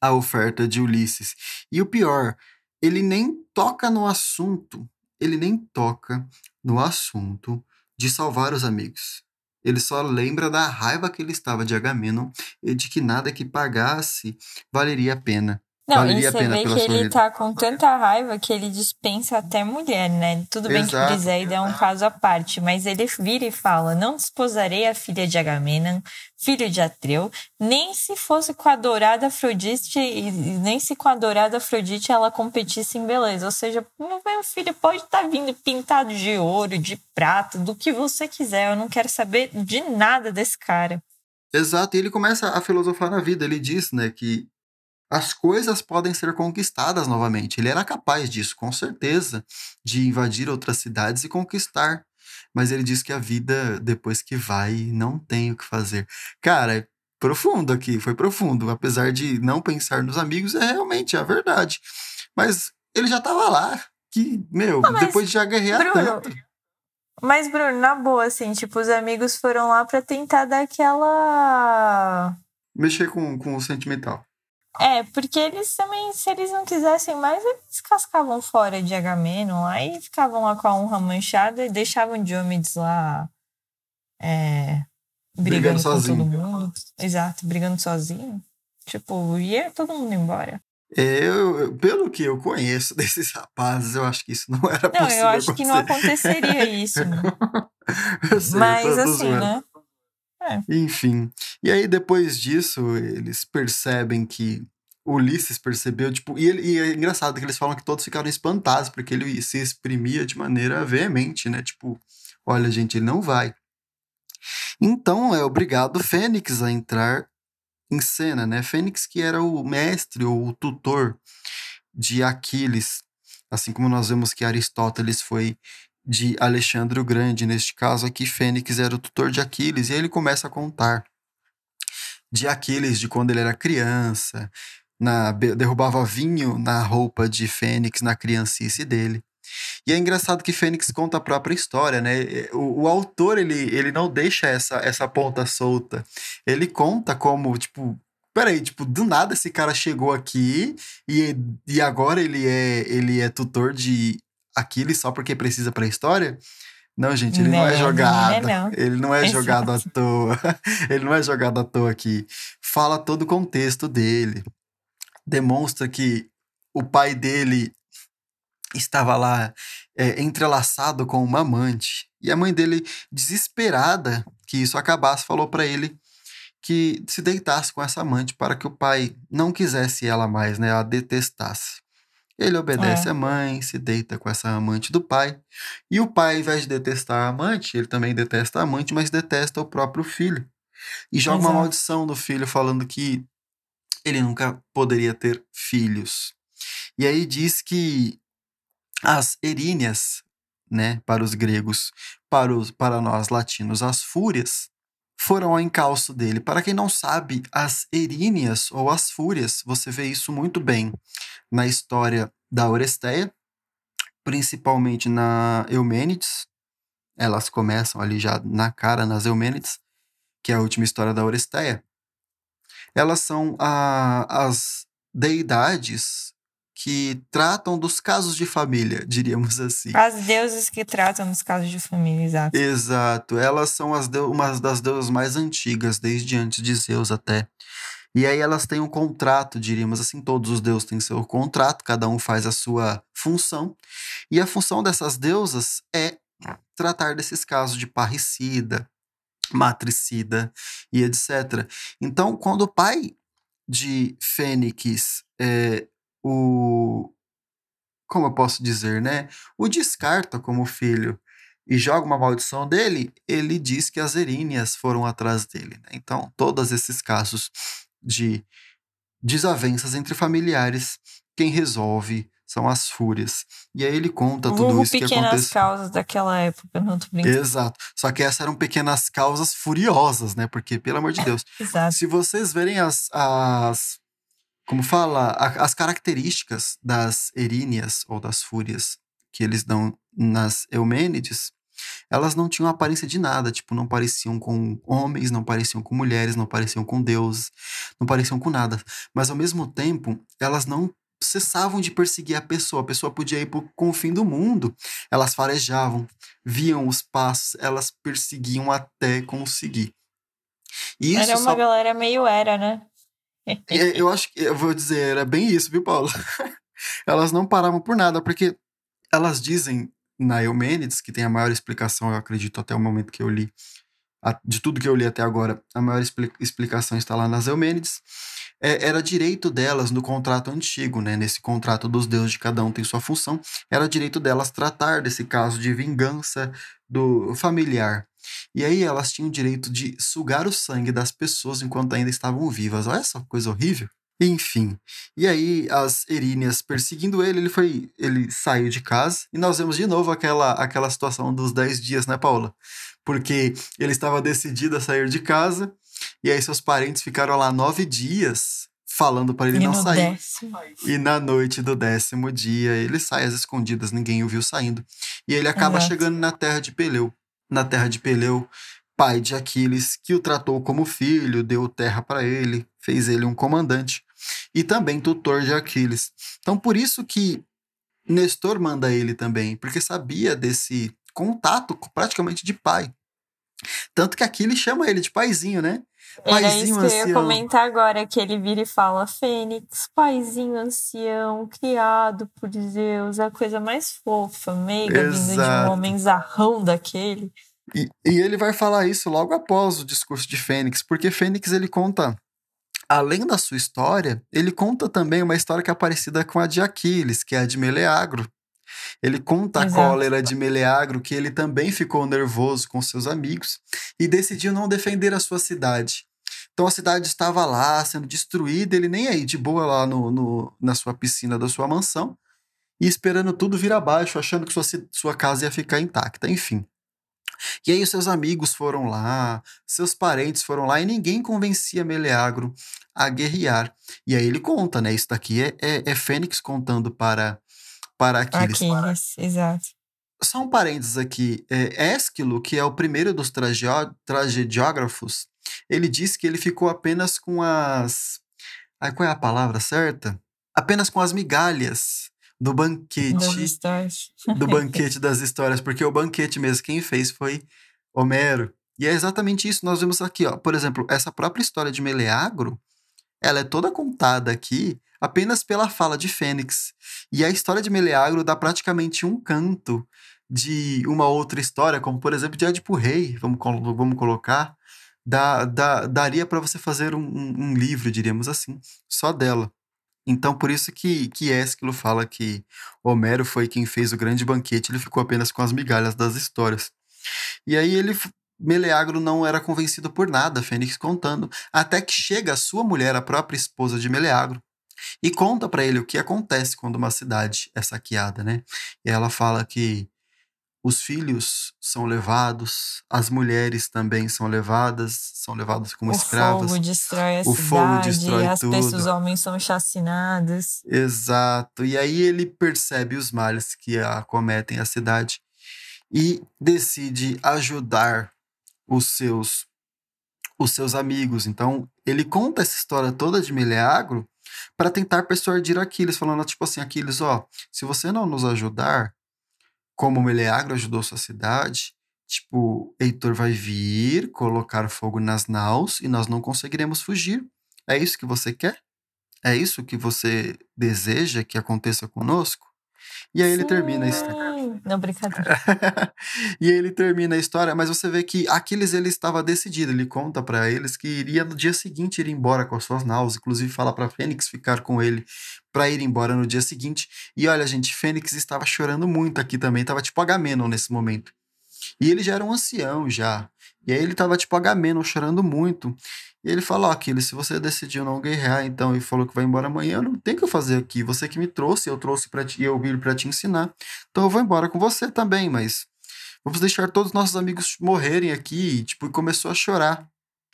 a oferta de Ulisses. E o pior, ele nem toca no assunto, ele nem toca no assunto de salvar os amigos. Ele só lembra da raiva que ele estava de Agamenon e de que nada que pagasse valeria a pena. Não, Valeria e você vê que ele tá com tanta raiva que ele dispensa até mulher, né? Tudo bem Exato. que Briseida é um caso à parte, mas ele vira e fala: Não desposarei a filha de Agamenon, filho de Atreu, nem se fosse com a dourada Afrodite, nem se com a dourada Afrodite ela competisse em beleza. Ou seja, meu filho pode estar tá vindo pintado de ouro, de prata, do que você quiser. Eu não quero saber de nada desse cara. Exato, e ele começa a filosofar na vida. Ele diz, né, que as coisas podem ser conquistadas novamente. Ele era capaz disso, com certeza, de invadir outras cidades e conquistar. Mas ele diz que a vida, depois que vai, não tem o que fazer. Cara, é profundo aqui, foi profundo. Apesar de não pensar nos amigos, é realmente a verdade. Mas ele já estava lá. Que, meu, mas, depois de já guerrear Bruno, tanto. Mas, Bruno, na boa, assim, tipo, os amigos foram lá pra tentar dar aquela. Mexer com, com o sentimental. É, porque eles também, se eles não quisessem mais, eles cascavam fora de Agamenon lá e ficavam lá com a honra manchada e deixavam Diomedes lá é, brigando, Brigando com sozinho. todo mundo. Exato, brigando sozinho. Tipo, ia todo mundo embora. É, Eu, pelo que eu conheço desses rapazes, eu acho que isso não era Não, possível eu acho que não acontecer. aconteceria isso. né? sei, Mas assim, zoando. né? Enfim. E aí, depois disso, eles percebem que Ulisses percebeu, tipo, e, ele- e é engraçado que eles falam que todos ficaram espantados, porque ele se exprimia de maneira veemente, né? Tipo, olha, gente, ele não vai. Então é obrigado Fênix a entrar em cena, né? Fênix que era o mestre ou o tutor de Aquiles, assim como nós vemos que Aristóteles foi de Alexandre o Grande, neste caso aqui Fênix era o tutor de Aquiles, e aí ele começa a contar de Aquiles, de quando ele era criança, na, derrubava vinho na roupa de Fênix na criancice dele. E é engraçado que Fênix conta a própria história, né? O, o autor, ele, ele não deixa essa, essa ponta solta. Ele conta como, tipo, peraí, tipo, do nada esse cara chegou aqui e, e agora ele é, ele é tutor de Aquiles só porque precisa pra história? Não, gente, ele não, é Não, jogado. não é não. Ele não é Exato. jogado à toa. ele não é jogado à toa aqui. Fala todo o contexto dele. Demonstra que o pai dele estava lá é, entrelaçado com uma amante. E a mãe dele, desesperada que isso acabasse, falou para ele que se deitasse com essa amante para que o pai não quisesse ela mais, né? A detestasse. Ele obedece É. a mãe, se deita com essa amante do pai. E o pai, ao invés de detestar a amante, ele também detesta a amante, mas detesta o próprio filho. E joga uma Exato. maldição no filho, falando que ele nunca poderia ter filhos. E aí diz que as eríneas, né, para os gregos, para, os, para nós latinos, as fúrias, foram ao encalço dele. Para quem não sabe, as eríneas ou as fúrias, você vê isso muito bem na história da Oresteia, principalmente na Eumênides. Elas começam ali já na cara nas Eumênides, que é a última história da Oresteia. Elas são a, as deidades que tratam dos casos de família, diríamos assim. As deuses que tratam dos casos de família, exato. Exato, elas são as umas das deusas mais antigas, desde antes de Zeus até. E aí elas têm um contrato, diríamos assim, todos os deuses têm seu contrato, cada um faz a sua função. E a função dessas deusas é tratar desses casos de parricida, matricida e etc. Então, quando o pai de Fênix, é, o. Como eu posso dizer, né? O descarta como filho e joga uma maldição dele, ele diz que as eríneas foram atrás dele. né? Então, todos esses casos de desavenças entre familiares, quem resolve são as fúrias. E aí ele conta tudo Vulgo isso que pequenas aconteceu. causas daquela época, não tô brincando. Exato. Só que essas eram pequenas causas furiosas, né? Porque, pelo amor de Deus, Exato. se vocês verem as, as como fala, a- as características das eríneas ou das fúrias que eles dão nas Eumênides, elas não tinham aparência de nada, tipo, não pareciam com homens, não pareciam com mulheres, não pareciam com deuses, não pareciam com nada. Mas ao mesmo tempo, elas não cessavam de perseguir a pessoa. A pessoa podia ir pro, fim do mundo. Elas farejavam, viam os passos, elas perseguiam até conseguir. Isso Era uma só galera meio era, né? É, Eu acho que, eu vou dizer, era bem isso, viu, Paulo? elas não paravam por nada, porque elas dizem na Eumênides, que tem a maior explicação, eu acredito, até o momento que eu li, de tudo que eu li até agora, a maior expli- explicação está lá nas Eumênides, é, era direito delas no contrato antigo, né? Nesse contrato dos deuses de cada um tem sua função, era direito delas tratar desse caso de vingança do familiar. E aí elas tinham o direito de sugar o sangue das pessoas enquanto ainda estavam vivas. Olha essa coisa horrível. Enfim. E aí as eríneas perseguindo ele, ele foi, ele saiu de casa e nós vemos de novo aquela aquela situação dos 10 dias, né, Paula? Porque ele estava decidido a sair de casa e aí seus parentes ficaram lá nove dias falando para ele E não sair. décimo. E na noite do décimo dia, ele sai às escondidas, ninguém o viu saindo. E ele acaba Exato. chegando na terra de Peleu. Na terra de Peleu, pai de Aquiles, que o tratou como filho, deu terra para ele, fez ele um comandante e também tutor de Aquiles. Então, por isso que Nestor manda ele também, porque sabia desse contato praticamente de pai. Tanto que Aquiles chama ele de paizinho, né? Era Paizinho isso que eu ia ancião. comentar agora, que ele vira e fala, Fênix, paizinho ancião, criado por Zeus, a coisa mais fofa, meiga, vinda de um homem zarrão daquele. E, e ele vai falar isso logo após o discurso de Fênix, porque Fênix ele conta além da sua história, ele conta também uma história que é parecida com a de Aquiles, que é a de Meleagro. Ele conta Exato. a cólera de Meleagro, que ele também ficou nervoso com seus amigos e decidiu não defender a sua cidade. Então a cidade estava lá sendo destruída, ele nem aí, de boa lá no, no, na sua piscina da sua mansão, e esperando tudo vir abaixo, achando que sua, sua casa ia ficar intacta. Enfim. E aí os seus amigos foram lá, seus parentes foram lá e ninguém convencia Meleagro a guerrear. E aí ele conta, né? Isso daqui é, é, é Fênix contando para, para Aquiles. Aquiles, exato. Só um parênteses aqui. É, Ésquilo, que é o primeiro dos tragediógrafos, ele diz que ele ficou apenas com as. Ai, qual é a palavra certa? Apenas com as migalhas do banquete. do banquete das histórias, porque o banquete mesmo quem fez foi Homero. E é exatamente isso nós vemos aqui, ó. Por exemplo, essa própria história de Meleagro, ela é toda contada aqui apenas pela fala de Fênix. E a história de Meleagro dá praticamente um canto de uma outra história, como por exemplo de Édipo Rei, vamos, vamos colocar, dá, dá, daria para você fazer um, um, livro, diríamos assim, só dela. Então, por isso que, que Ésquilo fala que Homero foi quem fez o grande banquete, ele ficou apenas com as migalhas das histórias. E aí ele, Meleagro não era convencido por nada, Fênix contando, até que chega a sua mulher, a própria esposa de Meleagro, e conta para ele o que acontece quando uma cidade é saqueada, né? E ela fala que os filhos são levados, as mulheres também são levadas, são levadas como o escravas. O fogo destrói a o cidade, fogo destrói as tudo. os homens são chacinados. Exato. E aí ele percebe os males que acometem a cidade e decide ajudar os seus os seus amigos. Então, ele conta essa história toda de Meleagro para tentar persuadir Aquiles, falando tipo assim, Aquiles, ó, se você não nos ajudar, como Meleagro ajudou sua cidade, tipo, Heitor vai vir, colocar fogo nas naus e nós não conseguiremos fugir. É isso que você quer? É isso que você deseja que aconteça conosco? E aí Sim. ele termina a história. Não, brincadeira. e aí ele termina a história, mas você vê que Aquiles ele estava decidido. Ele conta para eles que iria no dia seguinte ir embora com as suas naus, inclusive fala para Fênix ficar com ele para ir embora no dia seguinte. E olha, gente, Fênix estava chorando muito aqui também, tava tipo Agamenon nesse momento. E ele já era um ancião já. E aí ele tava tipo Agamenon chorando muito. E ele falou: Aquiles, se você decidiu não guerrear, então, e falou que vai embora amanhã, não tenho o que eu fazer aqui. Você que me trouxe, eu trouxe para ti, eu vim para te ensinar. Então eu vou embora com você também, mas vamos deixar todos os nossos amigos morrerem aqui. E, tipo, e começou a chorar.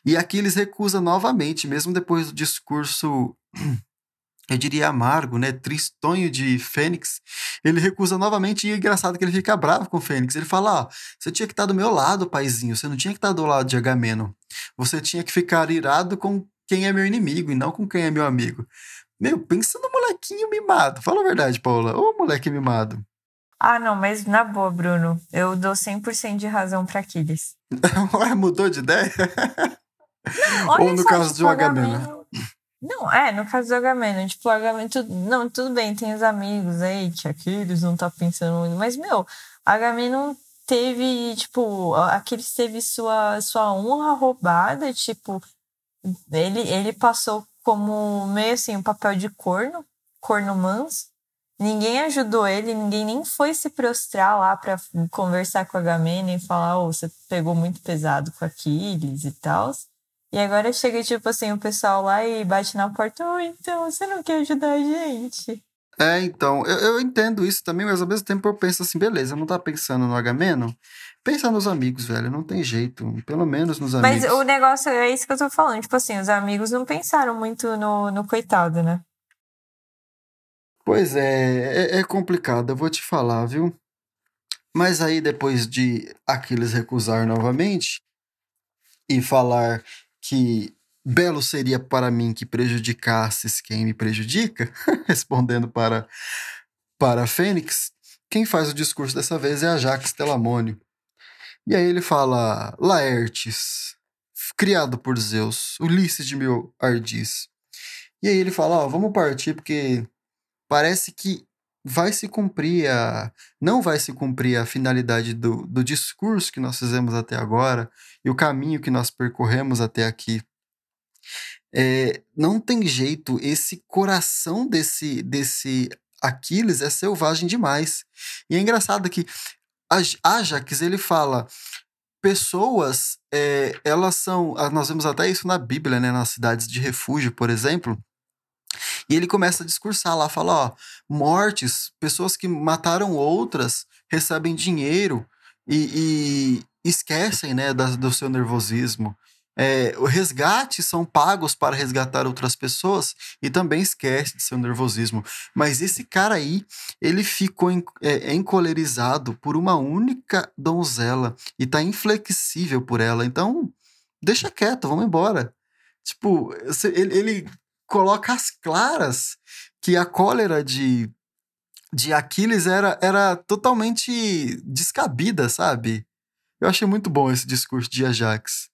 E Aquiles recusa novamente, mesmo depois do discurso eu diria amargo, né, tristonho de Fênix, ele recusa novamente e é engraçado que ele fica bravo com Fênix. Ele fala: ó, você tinha que estar do meu lado, paizinho, você não tinha que estar do lado de Agamemnon. Você tinha que ficar irado com quem é meu inimigo e não com quem é meu amigo. Meu, pensa no molequinho mimado. Fala a verdade, Paula. Ô, moleque mimado. Ah, não, mas na boa, Bruno, eu dou 100% de razão para Aquiles. Mudou de ideia? Não, Ou no caso de Agamemnon? Não, é, no caso do Agamemnon, tipo, o Agamemnon, não, tudo bem, tem os amigos aí, que Aquiles não tá pensando muito, mas, meu, Agamemnon teve, tipo, Aquiles teve sua, sua honra roubada, tipo, ele, ele passou como meio assim, um papel de corno, corno manso, ninguém ajudou ele, ninguém nem foi se prostrar lá para conversar com Agamemnon e falar, oh, você pegou muito pesado com Aquiles e tal. E agora chega, tipo assim, o pessoal lá e bate na porta, oh, então, você não quer ajudar a gente? É, então, eu, eu entendo isso também, mas ao mesmo tempo eu penso assim, beleza, não tá pensando no Agamemnon? Pensa nos amigos, velho, não tem jeito, pelo menos nos amigos. Mas o negócio é isso que eu tô falando, tipo assim, os amigos não pensaram muito no, no coitado, né? Pois é, é, é complicado, eu vou te falar, viu? Mas aí, depois de Aquiles recusar novamente e falar que belo seria para mim que prejudicasses quem me prejudica, respondendo para, para Fênix, quem faz o discurso dessa vez é a Jax Telamônio. E aí ele fala, Laertes, criado por Zeus, Ulisses de meu Ardis. E aí ele fala, ó, vamos partir porque parece que vai se cumprir a. não vai se cumprir a finalidade do, do discurso que nós fizemos até agora e o caminho que nós percorremos até aqui. É, não tem jeito, esse coração desse, desse Aquiles é selvagem demais. E é engraçado que Ajax, ele fala, pessoas, é, elas são, ah, nós vemos até isso na Bíblia, né, nas cidades de refúgio, por exemplo, e ele começa a discursar lá, fala, ó, mortes, pessoas que mataram outras recebem dinheiro e, e esquecem, né, da, do seu nervosismo. É, o resgate são pagos para resgatar outras pessoas e também esquece de seu nervosismo. Mas esse cara aí, ele ficou en, é, encolerizado por uma única donzela e tá inflexível por ela. Então, deixa quieto, vamos embora. Tipo, ele, ele coloca as claras que a cólera de, de Aquiles era, era totalmente descabida, sabe? Eu achei muito bom esse discurso de Ajax.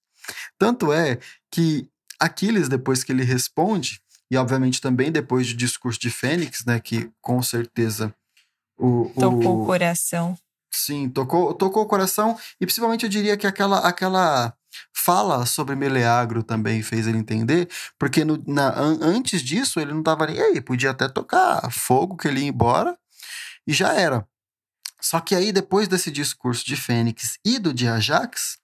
Tanto é que Aquiles, depois que ele responde, e obviamente também depois do discurso de Fênix, né, que com certeza o, tocou o, o coração. Sim, tocou, tocou o coração e principalmente eu diria que aquela aquela fala sobre Meleagro também fez ele entender, porque no, na, an, antes disso ele não estava nem aí, podia até tocar fogo que ele ia embora e já era. Só que aí depois desse discurso de Fênix e do de Ajax,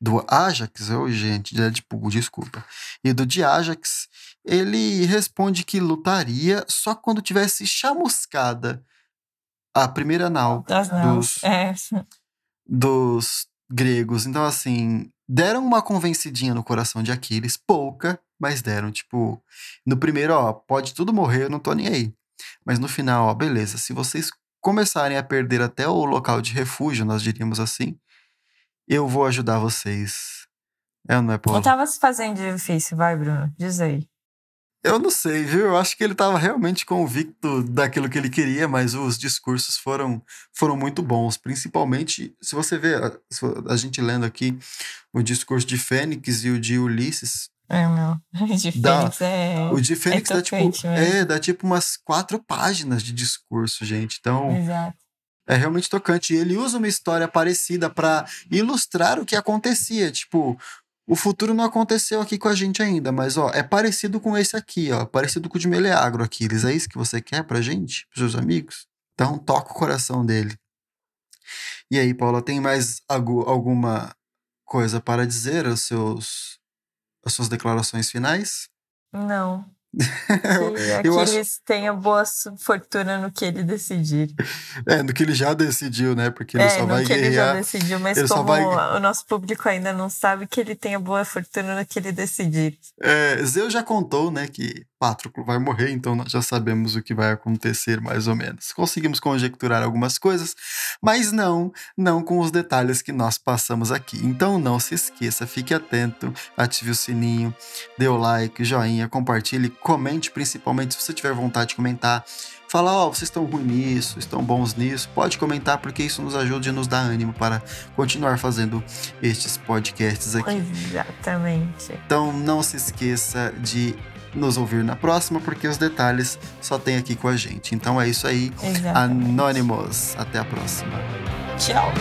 do Ajax, oh, gente, Deadpool, desculpa, e do de Ajax, ele responde que lutaria só quando tivesse chamuscada a primeira nau dos, é. dos gregos. Então, assim, deram uma convencidinha no coração de Aquiles, pouca, mas deram, tipo, no primeiro, ó, pode tudo morrer, eu não tô nem aí. Mas no final, ó, beleza, se vocês começarem a perder até o local de refúgio, nós diríamos assim, eu vou ajudar vocês. É, não é, Paulo? Não tava se fazendo difícil, vai, Bruno. Diz aí. Eu não sei, viu? Eu acho que ele estava realmente convicto daquilo que ele queria, mas os discursos foram, foram muito bons. Principalmente, se você vê a, a gente lendo aqui o discurso de Fênix e o de Ulisses. É, meu. O de Fênix dá, é. O de Fênix é dá, tipo, é, dá tipo umas quatro páginas de discurso, gente. Então. Exato é realmente tocante. E ele usa uma história parecida para ilustrar o que acontecia. Tipo, o futuro não aconteceu aqui com a gente ainda, mas ó, é parecido com esse aqui, ó, parecido com o de Meleagro, Aquiles. É isso que você quer pra gente, pros seus amigos? Então toca o coração dele. E aí, Paula, tem mais alguma coisa para dizer os seus as suas declarações finais? Não. Que eu Aquiles acho... tenha boa fortuna no que ele decidir. É, no que ele já decidiu, né? Porque ele é, só vai no que guerrear. ele já decidiu, mas como vai... o nosso público ainda não sabe, que ele tenha boa fortuna no que ele decidir. É, Zeus já contou, né, que Pátroclo vai morrer, então nós já sabemos o que vai acontecer mais ou menos. Conseguimos conjecturar algumas coisas, mas não, não com os detalhes que nós passamos aqui. Então não se esqueça, fique atento, ative o sininho, dê o like, joinha, compartilhe, comente principalmente se você tiver vontade de comentar. Fala, ó, oh, vocês estão ruins nisso, estão bons nisso. Pode comentar porque isso nos ajuda e nos dá ânimo para continuar fazendo estes podcasts aqui. Exatamente. Então não se esqueça de nos ouvir na próxima, porque os detalhes só tem aqui com a gente. Então é isso aí. Exatamente. Anônimos. Até a próxima. Tchau.